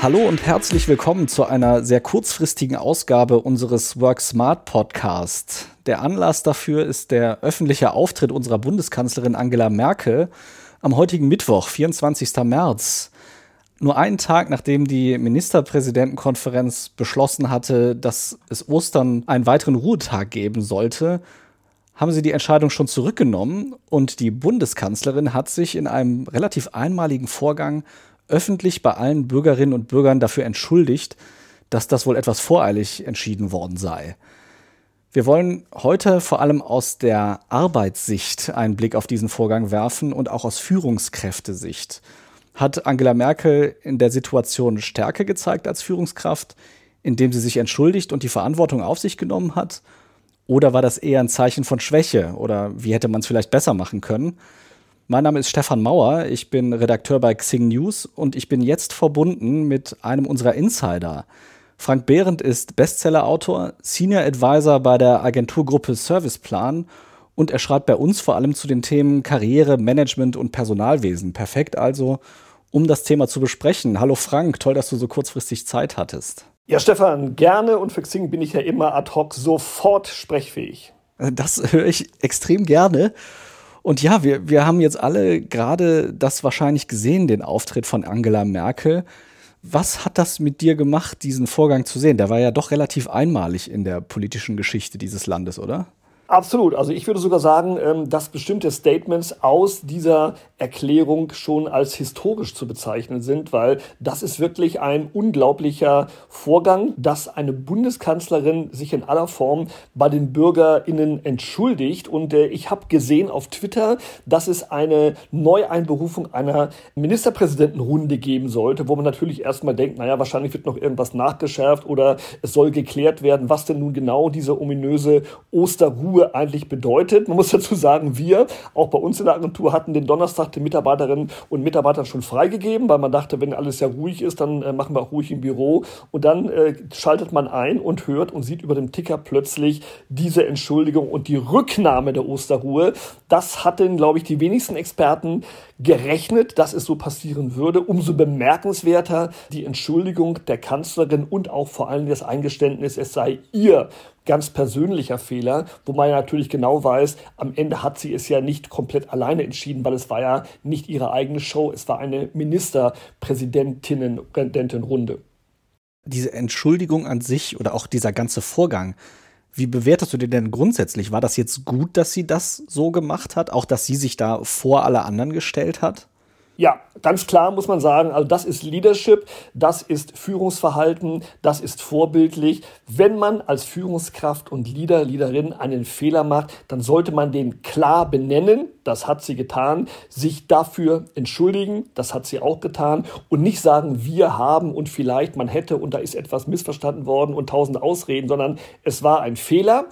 Hallo und herzlich willkommen zu einer sehr kurzfristigen Ausgabe unseres Work Smart Podcast. Der Anlass dafür ist der öffentliche Auftritt unserer Bundeskanzlerin Angela Merkel am heutigen Mittwoch, 24. März. Nur einen Tag nachdem die Ministerpräsidentenkonferenz beschlossen hatte, dass es Ostern einen weiteren Ruhetag geben sollte, haben sie die Entscheidung schon zurückgenommen und die Bundeskanzlerin hat sich in einem relativ einmaligen Vorgang öffentlich bei allen Bürgerinnen und Bürgern dafür entschuldigt, dass das wohl etwas voreilig entschieden worden sei. Wir wollen heute vor allem aus der Arbeitssicht einen Blick auf diesen Vorgang werfen und auch aus Führungskräftesicht. Hat Angela Merkel in der Situation Stärke gezeigt als Führungskraft, indem sie sich entschuldigt und die Verantwortung auf sich genommen hat? Oder war das eher ein Zeichen von Schwäche? Oder wie hätte man es vielleicht besser machen können? Mein Name ist Stefan Mauer, ich bin Redakteur bei Xing News und ich bin jetzt verbunden mit einem unserer Insider. Frank Behrendt ist Bestsellerautor, Senior Advisor bei der Agenturgruppe Serviceplan und er schreibt bei uns vor allem zu den Themen Karriere, Management und Personalwesen. Perfekt also, um das Thema zu besprechen. Hallo Frank, toll, dass du so kurzfristig Zeit hattest. Ja, Stefan, gerne und für Xing bin ich ja immer ad hoc sofort sprechfähig. Das höre ich extrem gerne. Und ja, wir, wir haben jetzt alle gerade das wahrscheinlich gesehen, den Auftritt von Angela Merkel. Was hat das mit dir gemacht, diesen Vorgang zu sehen? Der war ja doch relativ einmalig in der politischen Geschichte dieses Landes, oder? Absolut. Also ich würde sogar sagen, ähm, dass bestimmte Statements aus dieser Erklärung schon als historisch zu bezeichnen sind, weil das ist wirklich ein unglaublicher Vorgang, dass eine Bundeskanzlerin sich in aller Form bei den BürgerInnen entschuldigt. Und äh, ich habe gesehen auf Twitter, dass es eine Neueinberufung einer Ministerpräsidentenrunde geben sollte, wo man natürlich erstmal denkt, naja, wahrscheinlich wird noch irgendwas nachgeschärft oder es soll geklärt werden, was denn nun genau diese ominöse Osterruhe Ruhe eigentlich bedeutet. Man muss dazu sagen, wir, auch bei uns in der Agentur, hatten den Donnerstag den Mitarbeiterinnen und Mitarbeitern schon freigegeben, weil man dachte, wenn alles ja ruhig ist, dann äh, machen wir auch ruhig im Büro. Und dann äh, schaltet man ein und hört und sieht über dem Ticker plötzlich diese Entschuldigung und die Rücknahme der Osterruhe. Das hatten, glaube ich, die wenigsten Experten gerechnet, dass es so passieren würde. Umso bemerkenswerter die Entschuldigung der Kanzlerin und auch vor allem das Eingeständnis, es sei ihr ganz persönlicher Fehler, wo man ja natürlich genau weiß, am Ende hat sie es ja nicht komplett alleine entschieden, weil es war ja nicht ihre eigene Show, es war eine Ministerpräsidentinnen-Runde. Diese Entschuldigung an sich oder auch dieser ganze Vorgang, wie bewertest du den denn grundsätzlich? War das jetzt gut, dass sie das so gemacht hat? Auch, dass sie sich da vor alle anderen gestellt hat? Ja, ganz klar muss man sagen, also das ist Leadership, das ist Führungsverhalten, das ist vorbildlich. Wenn man als Führungskraft und Leader, Leaderin einen Fehler macht, dann sollte man den klar benennen, das hat sie getan, sich dafür entschuldigen, das hat sie auch getan. Und nicht sagen, wir haben und vielleicht man hätte und da ist etwas missverstanden worden und tausend Ausreden, sondern es war ein Fehler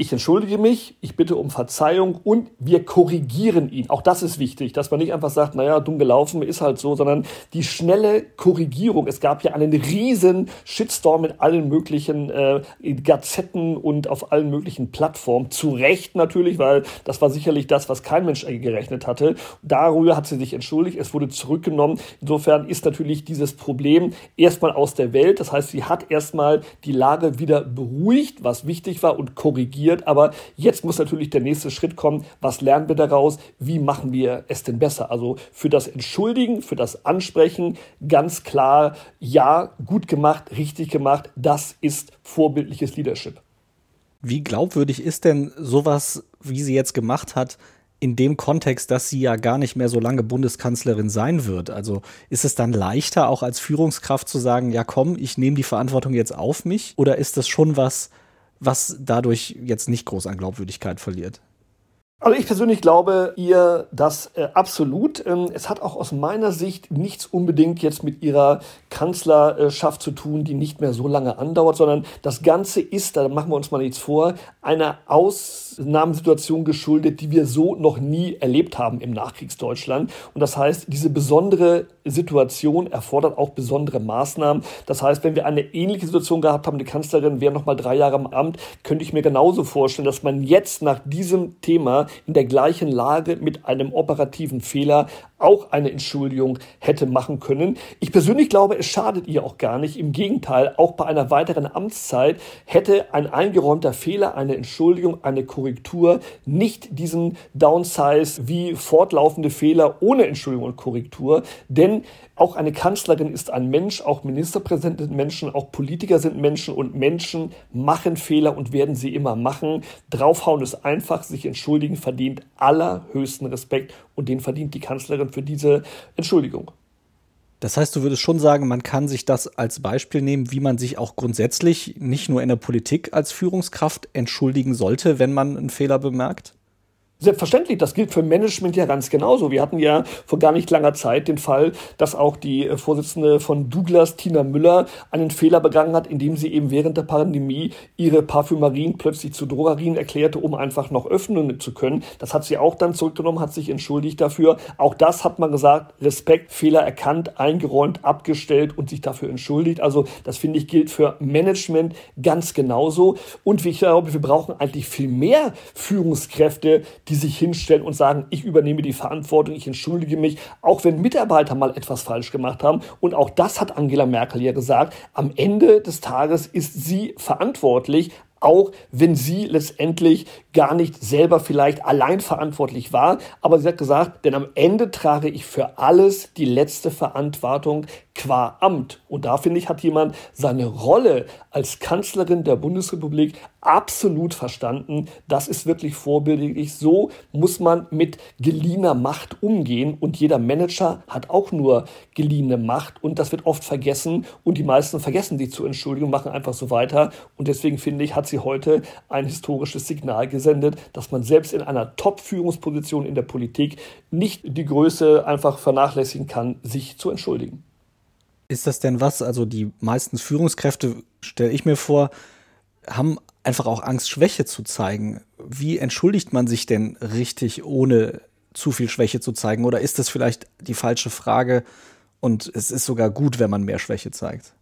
ich entschuldige mich, ich bitte um Verzeihung und wir korrigieren ihn. Auch das ist wichtig, dass man nicht einfach sagt, naja, dumm gelaufen, ist halt so, sondern die schnelle Korrigierung. Es gab ja einen riesen Shitstorm in allen möglichen äh, Gazetten und auf allen möglichen Plattformen. Zu Recht natürlich, weil das war sicherlich das, was kein Mensch gerechnet hatte. Darüber hat sie sich entschuldigt, es wurde zurückgenommen. Insofern ist natürlich dieses Problem erstmal aus der Welt. Das heißt, sie hat erstmal die Lage wieder beruhigt, was wichtig war und korrigiert passiert. Aber jetzt muss natürlich der nächste Schritt kommen. Was lernen wir daraus? Wie machen wir es denn besser? Also für das Entschuldigen, für das Ansprechen ganz klar, ja, gut gemacht, richtig gemacht. Das ist vorbildliches Leadership. Wie glaubwürdig ist denn sowas, wie sie jetzt gemacht hat, in dem Kontext, dass sie ja gar nicht mehr so lange Bundeskanzlerin sein wird. Also ist es dann leichter, auch als Führungskraft zu sagen, ja komm, ich nehme die Verantwortung jetzt auf mich? Oder ist das schon was, was dadurch jetzt nicht groß an Glaubwürdigkeit verliert. Also ich persönlich glaube ihr das äh, absolut. Ähm, es hat auch aus meiner Sicht nichts unbedingt jetzt mit ihrer Kanzlerschaft zu tun, die nicht mehr so lange andauert, sondern das Ganze ist, da machen wir uns mal nichts vor, einer Ausnahmesituation geschuldet, die wir so noch nie erlebt haben im Nachkriegsdeutschland. Und das heißt, diese besondere Situation erfordert auch besondere Maßnahmen. Das heißt, wenn wir eine ähnliche Situation gehabt haben, die Kanzlerin wäre noch mal drei Jahre im Amt, könnte ich mir genauso vorstellen, dass man jetzt nach diesem Thema in der gleichen Lage mit einem operativen Fehler auch eine Entschuldigung hätte machen können. Ich persönlich glaube, es schadet ihr auch gar nicht. Im Gegenteil, auch bei einer weiteren Amtszeit hätte ein eingeräumter Fehler, eine Entschuldigung, eine Korrektur nicht diesen Downsize wie fortlaufende Fehler ohne Entschuldigung und Korrektur. Denn auch eine Kanzlerin ist ein Mensch, auch Ministerpräsidenten sind Menschen, auch Politiker sind Menschen und Menschen machen Fehler und werden sie immer machen. Draufhauen ist einfach, sich entschuldigen verdient allerhöchsten Respekt und den verdient die Kanzlerin für diese Entschuldigung. Das heißt, du würdest schon sagen, man kann sich das als Beispiel nehmen, wie man sich auch grundsätzlich nicht nur in der Politik als Führungskraft entschuldigen sollte, wenn man einen Fehler bemerkt? Selbstverständlich, das gilt für Management ja ganz genauso. Wir hatten ja vor gar nicht langer Zeit den Fall, dass auch die äh, Vorsitzende von Douglas, Tina Müller, einen Fehler begangen hat, indem sie eben während der Pandemie ihre Parfümerien plötzlich zu Drogerien erklärte, um einfach noch öffnen zu können. Das hat sie auch dann zurückgenommen, hat sich entschuldigt dafür. Auch das hat man gesagt, Respekt, Fehler erkannt, eingeräumt, abgestellt und sich dafür entschuldigt. Also das finde ich gilt für Management ganz genauso. Und ich glaube, wir brauchen eigentlich viel mehr Führungskräfte, die sich hinstellen und sagen, ich übernehme die Verantwortung, ich entschuldige mich, auch wenn Mitarbeiter mal etwas falsch gemacht haben. Und auch das hat Angela Merkel ja gesagt. Am Ende des Tages ist sie verantwortlich, auch wenn sie letztendlich gar nicht selber vielleicht allein verantwortlich war. Aber sie hat gesagt, denn am Ende trage ich für alles die letzte Verantwortung qua Amt. Und da finde ich, hat jemand seine Rolle als Kanzlerin der Bundesrepublik absolut verstanden. Das ist wirklich vorbildlich. So muss man mit geliehener Macht umgehen. Und jeder Manager hat auch nur geliehene Macht. Und das wird oft vergessen. Und die meisten vergessen sich zu entschuldigen, machen einfach so weiter. Und deswegen finde ich, hat sie heute ein historisches Signal gesendet, dass man selbst in einer Top-Führungsposition in der Politik nicht die Größe einfach vernachlässigen kann, sich zu entschuldigen. Ist das denn was? Also die meisten Führungskräfte, stelle ich mir vor, haben einfach auch Angst, Schwäche zu zeigen. Wie entschuldigt man sich denn richtig, ohne zu viel Schwäche zu zeigen? Oder ist das vielleicht die falsche Frage und es ist sogar gut, wenn man mehr Schwäche zeigt?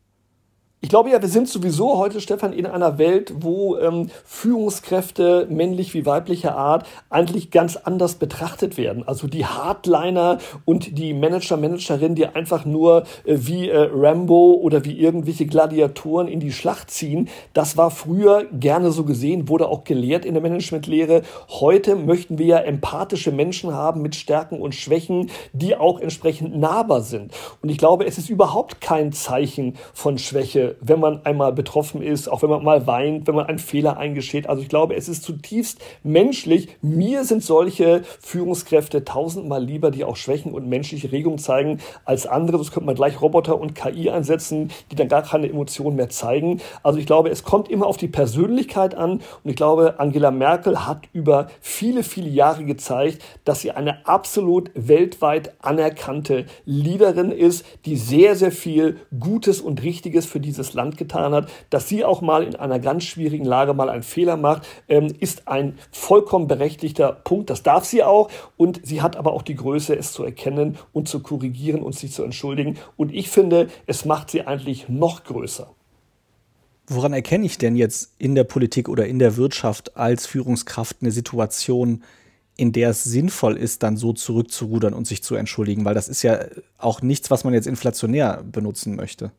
Ich glaube ja, wir sind sowieso heute, Stefan, in einer Welt, wo ähm, Führungskräfte männlich wie weiblicher Art eigentlich ganz anders betrachtet werden. Also die Hardliner und die Manager, Managerinnen, die einfach nur äh, wie äh, Rambo oder wie irgendwelche Gladiatoren in die Schlacht ziehen, das war früher gerne so gesehen, wurde auch gelehrt in der Managementlehre. Heute möchten wir ja empathische Menschen haben mit Stärken und Schwächen, die auch entsprechend nahbar sind. Und ich glaube, es ist überhaupt kein Zeichen von Schwäche, wenn man einmal betroffen ist, auch wenn man mal weint, wenn man einen Fehler eingesteht. Also ich glaube, es ist zutiefst menschlich. Mir sind solche Führungskräfte tausendmal lieber, die auch Schwächen und menschliche Regungen zeigen, als andere. Das könnte man gleich Roboter und KI einsetzen, die dann gar keine Emotionen mehr zeigen. Also ich glaube, es kommt immer auf die Persönlichkeit an. Und ich glaube, Angela Merkel hat über viele, viele Jahre gezeigt, dass sie eine absolut weltweit anerkannte Leaderin ist, die sehr, sehr viel Gutes und Richtiges für diese dieses Land getan hat, dass sie auch mal in einer ganz schwierigen Lage mal einen Fehler macht, ähm, ist ein vollkommen berechtigter Punkt. Das darf sie auch und sie hat aber auch die Größe, es zu erkennen und zu korrigieren und sich zu entschuldigen. Und ich finde, es macht sie eigentlich noch größer. Woran erkenne ich denn jetzt in der Politik oder in der Wirtschaft als Führungskraft eine Situation, in der es sinnvoll ist, dann so zurückzurudern und sich zu entschuldigen? Weil das ist ja auch nichts, was man jetzt inflationär benutzen möchte.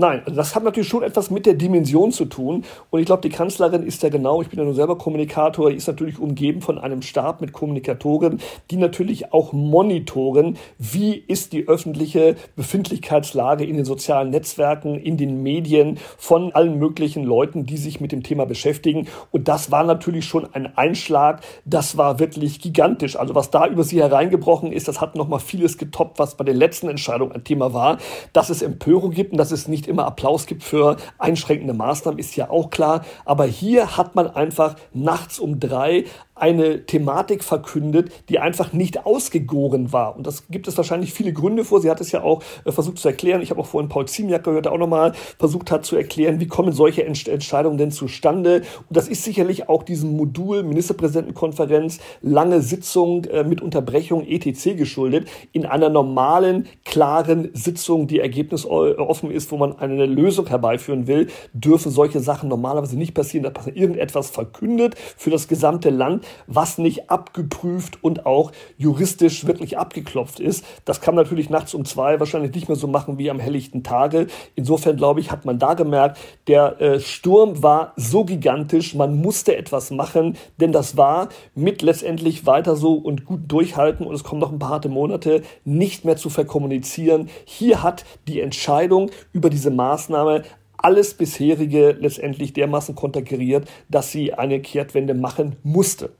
Nein, also das hat natürlich schon etwas mit der Dimension zu tun. Und ich glaube, die Kanzlerin ist ja genau, ich bin ja nur selber Kommunikator, ist natürlich umgeben von einem Stab mit Kommunikatoren, die natürlich auch monitoren, wie ist die öffentliche Befindlichkeitslage in den sozialen Netzwerken, in den Medien von allen möglichen Leuten, die sich mit dem Thema beschäftigen. Und das war natürlich schon ein Einschlag, das war wirklich gigantisch. Also was da über sie hereingebrochen ist, das hat nochmal vieles getoppt, was bei der letzten Entscheidung ein Thema war, dass es Empörung gibt und dass es nicht immer Applaus gibt für einschränkende Maßnahmen, ist ja auch klar. Aber hier hat man einfach nachts um drei eine Thematik verkündet, die einfach nicht ausgegoren war. Und das gibt es wahrscheinlich viele Gründe vor. Sie hat es ja auch äh, versucht zu erklären. Ich habe auch vorhin Paul Ziemiak gehört, der auch nochmal versucht hat zu erklären, wie kommen solche Entscheidungen denn zustande. Und das ist sicherlich auch diesem Modul Ministerpräsidentenkonferenz, lange Sitzung äh, mit Unterbrechung etc. geschuldet. In einer normalen, klaren Sitzung, die ergebnisoffen ist, wo man eine Lösung herbeiführen will, dürfen solche Sachen normalerweise nicht passieren, dass man irgendetwas verkündet für das gesamte Land, was nicht abgeprüft und auch juristisch wirklich abgeklopft ist. Das kann man natürlich nachts um zwei wahrscheinlich nicht mehr so machen wie am helllichten Tage. Insofern glaube ich, hat man da gemerkt, der äh, Sturm war so gigantisch, man musste etwas machen, denn das war mit letztendlich weiter so und gut durchhalten und es kommen noch ein paar harte Monate nicht mehr zu verkommunizieren. Hier hat die Entscheidung über diese Maßnahme alles bisherige letztendlich dermaßen konterkariert, dass sie eine Kehrtwende machen musste.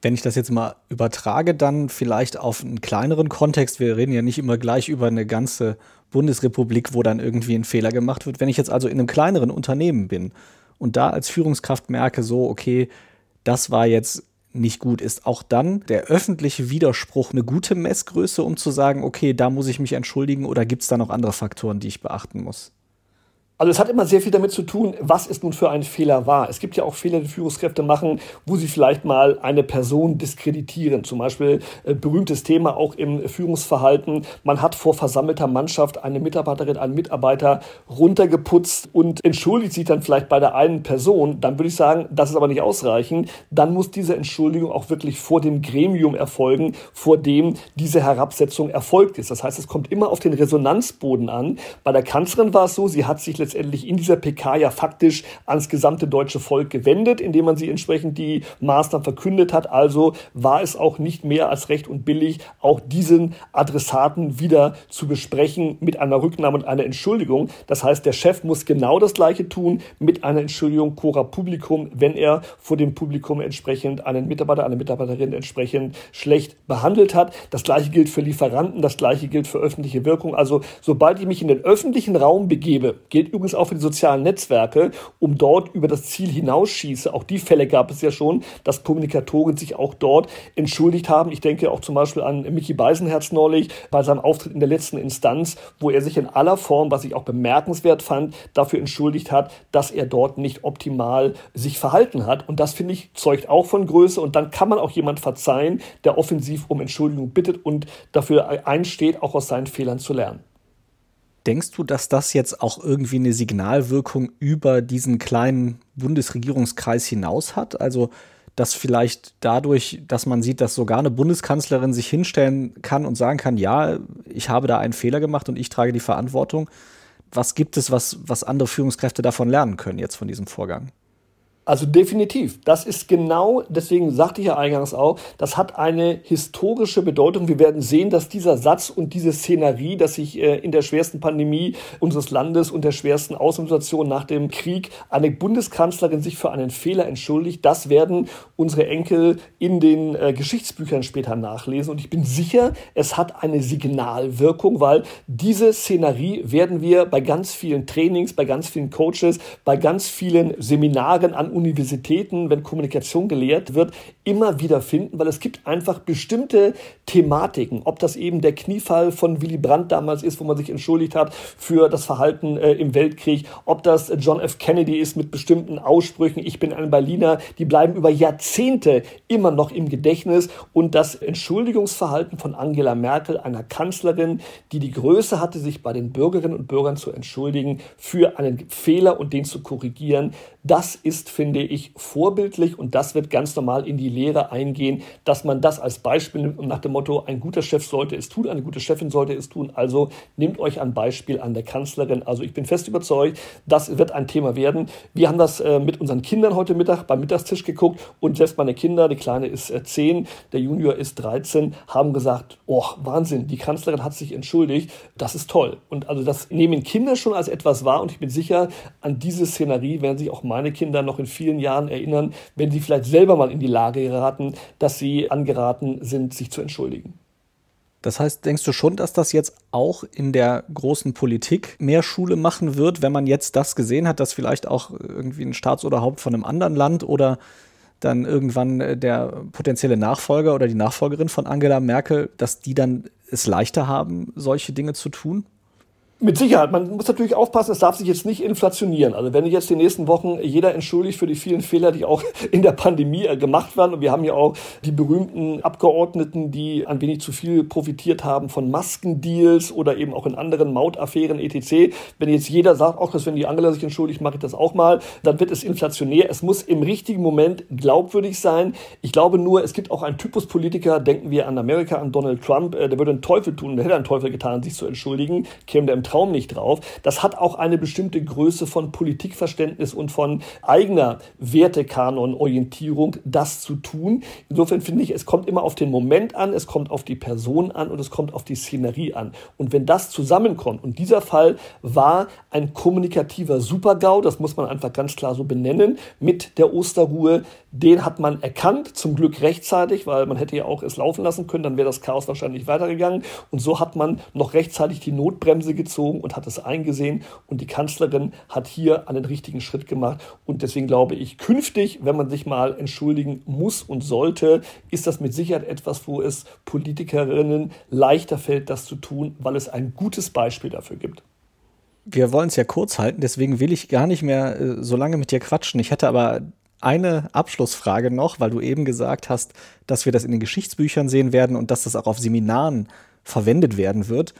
Wenn ich das jetzt mal übertrage, dann vielleicht auf einen kleineren Kontext. Wir reden ja nicht immer gleich über eine ganze Bundesrepublik, wo dann irgendwie ein Fehler gemacht wird. Wenn ich jetzt also in einem kleineren Unternehmen bin und da als Führungskraft merke, so, okay, das war jetzt nicht gut, ist auch dann der öffentliche Widerspruch eine gute Messgröße, um zu sagen, okay, da muss ich mich entschuldigen oder gibt es da noch andere Faktoren, die ich beachten muss? Also es hat immer sehr viel damit zu tun, was es nun für ein Fehler war. Es gibt ja auch Fehler, die Führungskräfte machen, wo sie vielleicht mal eine Person diskreditieren. Zum Beispiel äh, berühmtes Thema auch im Führungsverhalten. Man hat vor versammelter Mannschaft eine Mitarbeiterin, einen Mitarbeiter runtergeputzt und entschuldigt sich dann vielleicht bei der einen Person. Dann würde ich sagen, das ist aber nicht ausreichend. Dann muss diese Entschuldigung auch wirklich vor dem Gremium erfolgen, vor dem diese Herabsetzung erfolgt ist. Das heißt, es kommt immer auf den Resonanzboden an. Bei der Kanzlerin war es so, sie hat sich letztendlich in dieser PK ja faktisch ans gesamte deutsche Volk gewendet, indem man sie entsprechend die Maßnahmen verkündet hat. Also war es auch nicht mehr als recht und billig, auch diesen Adressaten wieder zu besprechen mit einer Rücknahme und einer Entschuldigung. Das heißt, der Chef muss genau das Gleiche tun mit einer Entschuldigung cora publikum, wenn er vor dem Publikum entsprechend einen Mitarbeiter, eine Mitarbeiterin entsprechend schlecht behandelt hat. Das Gleiche gilt für Lieferanten, das Gleiche gilt für öffentliche Wirkung. Also sobald ich mich in den öffentlichen Raum begebe, gilt übrigens auch für die sozialen Netzwerke, um dort über das Ziel hinausschieße. Auch die Fälle gab es ja schon, dass Kommunikatoren sich auch dort entschuldigt haben. Ich denke auch zum Beispiel an Mickey Beisenherz neulich bei seinem Auftritt in der letzten Instanz, wo er sich in aller Form, was ich auch bemerkenswert fand, dafür entschuldigt hat, dass er dort nicht optimal sich verhalten hat. Und das finde ich zeugt auch von Größe. Und dann kann man auch jemand verzeihen, der offensiv um Entschuldigung bittet und dafür einsteht, auch aus seinen Fehlern zu lernen. Denkst du, dass das jetzt auch irgendwie eine Signalwirkung über diesen kleinen Bundesregierungskreis hinaus hat? Also, dass vielleicht dadurch, dass man sieht, dass sogar eine Bundeskanzlerin sich hinstellen kann und sagen kann, ja, ich habe da einen Fehler gemacht und ich trage die Verantwortung. Was gibt es, was, was andere Führungskräfte davon lernen können jetzt von diesem Vorgang? Also definitiv. Das ist genau, deswegen sagte ich ja eingangs auch, das hat eine historische Bedeutung. Wir werden sehen, dass dieser Satz und diese Szenerie, dass sich äh, in der schwersten Pandemie unseres Landes und der schwersten Außensituation nach dem Krieg eine Bundeskanzlerin sich für einen Fehler entschuldigt, das werden unsere Enkel in den äh, Geschichtsbüchern später nachlesen. Und ich bin sicher, es hat eine Signalwirkung, weil diese Szenerie werden wir bei ganz vielen Trainings, bei ganz vielen Coaches, bei ganz vielen Seminaren an Universitäten, wenn Kommunikation gelehrt wird, immer wieder finden, weil es gibt einfach bestimmte Thematiken, ob das eben der Kniefall von Willy Brandt damals ist, wo man sich entschuldigt hat für das Verhalten äh, im Weltkrieg, ob das John F. Kennedy ist mit bestimmten Aussprüchen, ich bin ein Berliner, die bleiben über Jahrzehnte immer noch im Gedächtnis. Und das Entschuldigungsverhalten von Angela Merkel, einer Kanzlerin, die die Größe hatte, sich bei den Bürgerinnen und Bürgern zu entschuldigen für einen Fehler und den zu korrigieren, das ist, finde ich, vorbildlich und das wird ganz normal in die Lehre eingehen, dass man das als Beispiel nimmt und nach dem Motto, ein guter Chef sollte es tun, eine gute Chefin sollte es tun. Also nehmt euch ein Beispiel an der Kanzlerin. Also ich bin fest überzeugt, das wird ein Thema werden. Wir haben das äh, mit unseren Kindern heute Mittag beim Mittagstisch geguckt und selbst meine Kinder, die Kleine ist äh, 10, der Junior ist 13, haben gesagt, oh, Wahnsinn, die Kanzlerin hat sich entschuldigt. Das ist toll. Und also das nehmen Kinder schon als etwas wahr und ich bin sicher, an diese Szenerie werden sich auch meine Kinder noch in vielen Jahren erinnern, wenn sie vielleicht selber mal in die Lage geraten, dass sie angeraten sind, sich zu entschuldigen. Das heißt, denkst du schon, dass das jetzt auch in der großen Politik mehr Schule machen wird, wenn man jetzt das gesehen hat, dass vielleicht auch irgendwie ein Staatsoberhaupt von einem anderen Land oder dann irgendwann äh, der potenzielle Nachfolger oder die Nachfolgerin von Angela Merkel, dass die dann es leichter haben, solche Dinge zu tun? Mit Sicherheit. Man muss natürlich aufpassen, es darf sich jetzt nicht inflationieren. Also wenn jetzt die nächsten Wochen jeder entschuldigt für die vielen Fehler, die auch in der Pandemie äh, gemacht werden. Und wir haben ja auch die berühmten Abgeordneten, die ein wenig zu viel profitiert haben von Maskendeals oder eben auch in anderen Mautaffären etc. Wenn jetzt jeder sagt, auch wenn die Angela sich entschuldigt, mache ich das auch mal, dann wird es inflationär. Es muss im richtigen Moment glaubwürdig sein. Ich glaube nur, es gibt auch einen Typus Politiker, denken wir an Amerika, an Donald Trump, äh, der würde einen Teufel tun, der hätte einen Teufel getan, sich zu entschuldigen, käme der im Traum nicht drauf. Das hat auch eine bestimmte Größe von Politikverständnis und von eigener Wertekanonorientierung, das zu tun. Insofern finde ich, es kommt immer auf den Moment an, es kommt auf die Person an und es kommt auf die Szenerie an. Und wenn das zusammenkommt, und dieser Fall war ein kommunikativer Supergau, das muss man einfach ganz klar so benennen, mit der Osterruhe, den hat man erkannt, zum Glück rechtzeitig, weil man hätte ja auch es laufen lassen können, dann wäre das Chaos wahrscheinlich weitergegangen. Und so hat man noch rechtzeitig die Notbremse gezogen und hat es eingesehen. Und die Kanzlerin hat hier einen richtigen Schritt gemacht. Und deswegen glaube ich, künftig, wenn man sich mal entschuldigen muss und sollte, ist das mit Sicherheit etwas, wo es Politikerinnen leichter fällt, das zu tun, weil es ein gutes Beispiel dafür gibt wir wollen es ja kurz halten, deswegen will ich gar nicht mehr äh, so lange mit dir quatschen. Ich hätte aber eine Abschlussfrage noch, weil du eben gesagt hast, dass wir das in den Geschichtsbüchern sehen werden und dass das auch auf Seminaren verwendet werden wird.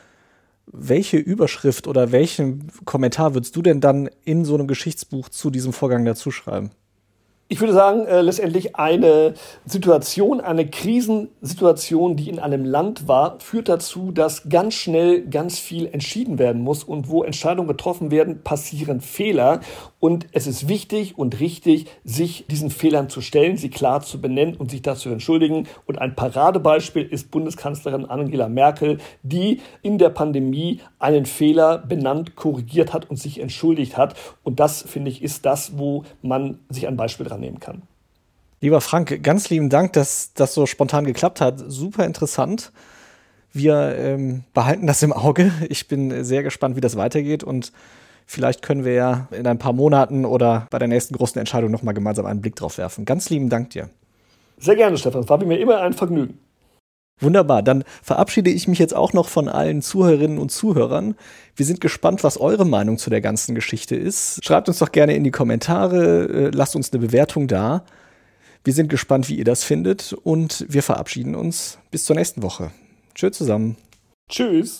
Welche Überschrift oder welchen Kommentar würdest du denn dann in so einem Geschichtsbuch zu diesem Vorgang dazu schreiben? ich würde sagen, äh, letztendlich eine Situation, eine Krisensituation, die in einem Land war, führt dazu, dass ganz schnell ganz viel entschieden werden muss und wo Entscheidungen getroffen werden, passieren Fehler und es ist wichtig und richtig, sich diesen Fehlern zu stellen, sie klar zu benennen und sich dazu entschuldigen. Und ein Paradebeispiel ist Bundeskanzlerin Angela Merkel, die in der Pandemie einen Fehler benannt, korrigiert hat und sich entschuldigt hat. Und das, finde ich, ist das, wo man sich ein Beispiel dran nehmen kann. Lieber Frank, ganz lieben Dank, dass das so spontan geklappt hat. Super interessant. Wir ähm, behalten das im Auge. Ich bin sehr gespannt, wie das weitergeht und vielleicht können wir ja in ein paar Monaten oder bei der nächsten großen Entscheidung nochmal gemeinsam einen Blick drauf werfen. Ganz lieben Dank dir. Sehr gerne, Stefan. Es war mir immer ein Vergnügen. Wunderbar, dann verabschiede ich mich jetzt auch noch von allen Zuhörerinnen und Zuhörern. Wir sind gespannt, was eure Meinung zu der ganzen Geschichte ist. Schreibt uns doch gerne in die Kommentare, äh, lasst uns eine Bewertung da. Wir sind gespannt, wie ihr das findet und wir verabschieden uns bis zur nächsten Woche. Tschüss zusammen. Tschüss.